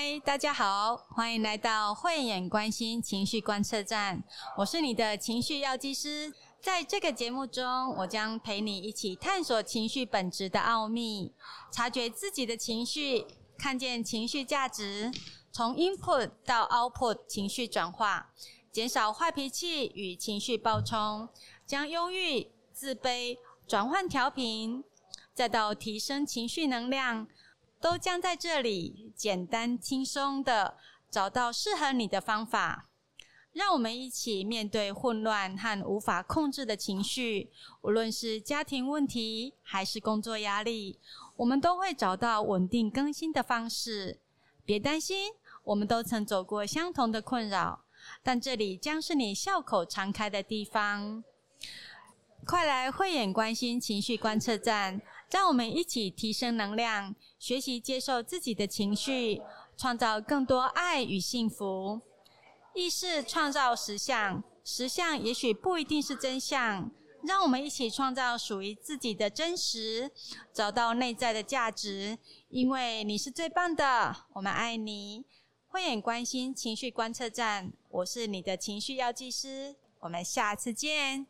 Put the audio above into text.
嗨，大家好，欢迎来到慧眼关心情绪观测站。我是你的情绪药剂师，在这个节目中，我将陪你一起探索情绪本质的奥秘，察觉自己的情绪，看见情绪价值，从 input 到 output 情绪转化，减少坏脾气与情绪暴冲，将忧郁、自卑转换调频，再到提升情绪能量。都将在这里简单轻松的找到适合你的方法，让我们一起面对混乱和无法控制的情绪。无论是家庭问题还是工作压力，我们都会找到稳定更新的方式。别担心，我们都曾走过相同的困扰，但这里将是你笑口常开的地方。快来慧眼关心情绪观测站，让我们一起提升能量，学习接受自己的情绪，创造更多爱与幸福。意识创造实相，实相也许不一定是真相。让我们一起创造属于自己的真实，找到内在的价值。因为你是最棒的，我们爱你。慧眼关心情绪观测站，我是你的情绪药剂师。我们下次见。